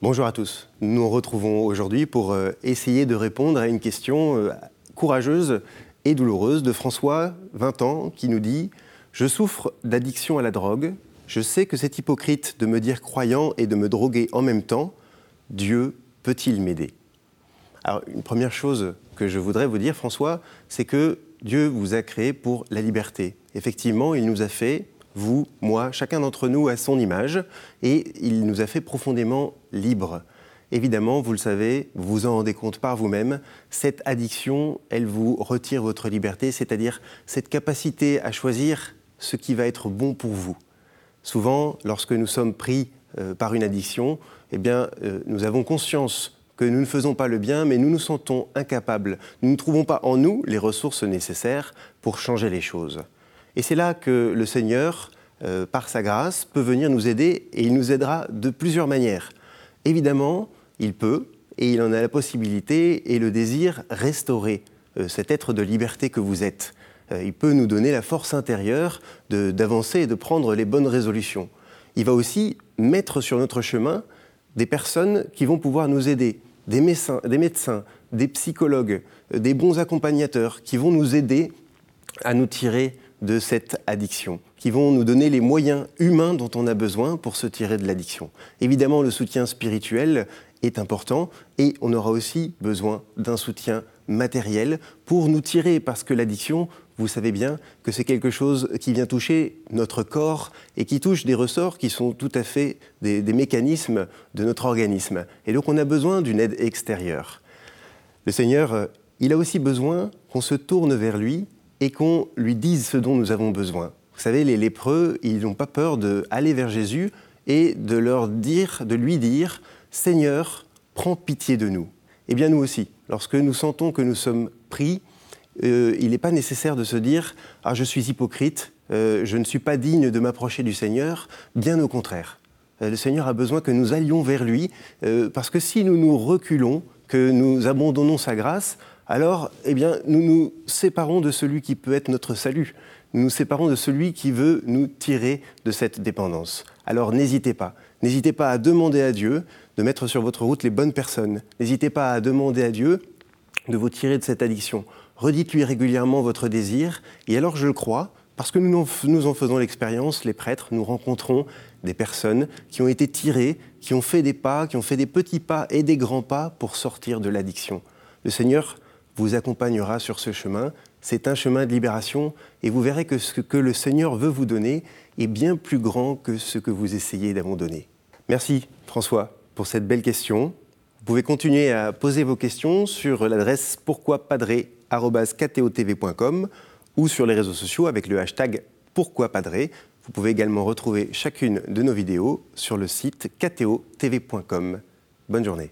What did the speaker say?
Bonjour à tous. Nous nous retrouvons aujourd'hui pour euh, essayer de répondre à une question euh, courageuse et douloureuse de François, 20 ans, qui nous dit Je souffre d'addiction à la drogue. Je sais que c'est hypocrite de me dire croyant et de me droguer en même temps. Dieu peut-il m'aider? Alors, une première chose que je voudrais vous dire, François, c'est que Dieu vous a créé pour la liberté. Effectivement, il nous a fait vous, moi, chacun d'entre nous à son image, et il nous a fait profondément libres. Évidemment, vous le savez, vous vous en rendez compte par vous-même, cette addiction, elle vous retire votre liberté, c'est-à-dire cette capacité à choisir ce qui va être bon pour vous. Souvent, lorsque nous sommes pris euh, par une addiction, eh bien, euh, nous avons conscience que nous ne faisons pas le bien, mais nous nous sentons incapables. Nous ne trouvons pas en nous les ressources nécessaires pour changer les choses. Et c'est là que le Seigneur, euh, par sa grâce, peut venir nous aider et il nous aidera de plusieurs manières. Évidemment, il peut, et il en a la possibilité et le désir, restaurer euh, cet être de liberté que vous êtes. Euh, il peut nous donner la force intérieure d'avancer et de prendre les bonnes résolutions. Il va aussi mettre sur notre chemin des personnes qui vont pouvoir nous aider, des médecins, des, médecins, des psychologues, des bons accompagnateurs qui vont nous aider à nous tirer de cette addiction, qui vont nous donner les moyens humains dont on a besoin pour se tirer de l'addiction. Évidemment, le soutien spirituel est important et on aura aussi besoin d'un soutien matériel pour nous tirer, parce que l'addiction, vous savez bien que c'est quelque chose qui vient toucher notre corps et qui touche des ressorts qui sont tout à fait des, mécanismes de notre organisme. Et donc on a besoin d'une aide extérieure. Le Seigneur, il a aussi besoin qu'on se tourne vers lui et qu'on lui dise ce dont nous avons besoin. Vous savez, les lépreux, ils n'ont pas peur d'aller vers Jésus et de leur dire, de lui dire, Seigneur, prends pitié de nous. Eh bien, nous aussi, lorsque nous sentons que nous sommes pris, euh, il n'est pas nécessaire de se dire, ah, je suis hypocrite, euh, je ne suis pas digne de m'approcher du Seigneur. Bien au contraire. Euh, le Seigneur a besoin que nous allions vers lui, parce que si nous nous reculons, que nous abandonnons sa grâce, alors eh bien, nous nous séparons de celui qui peut être notre salut. Nous nous séparons de celui qui veut nous tirer de cette dépendance. Alors n'hésitez pas. N'hésitez pas à demander à Dieu de mettre sur votre route les bonnes personnes. N'hésitez pas à demander à Dieu de vous tirer de cette addiction. Redites-lui régulièrement votre désir. Et alors, je le crois, parce que nous, nous en faisons l'expérience, les prêtres, nous rencontrons des personnes qui ont été tirées, qui ont fait des pas, qui ont fait des petits pas et des grands pas pour sortir de l'addiction. Le Seigneur vous accompagnera sur ce chemin. C'est un chemin de libération et vous verrez que ce que le Seigneur veut vous donner est bien plus grand que ce que vous essayez d'abandonner. Merci François pour cette belle question. Vous pouvez continuer à poser vos questions sur l'adresse pourquoipadré.com ou sur les réseaux sociaux avec le hashtag pourquoipadré. Vous pouvez également retrouver chacune de nos vidéos sur le site kto.tv.com. Bonne journée.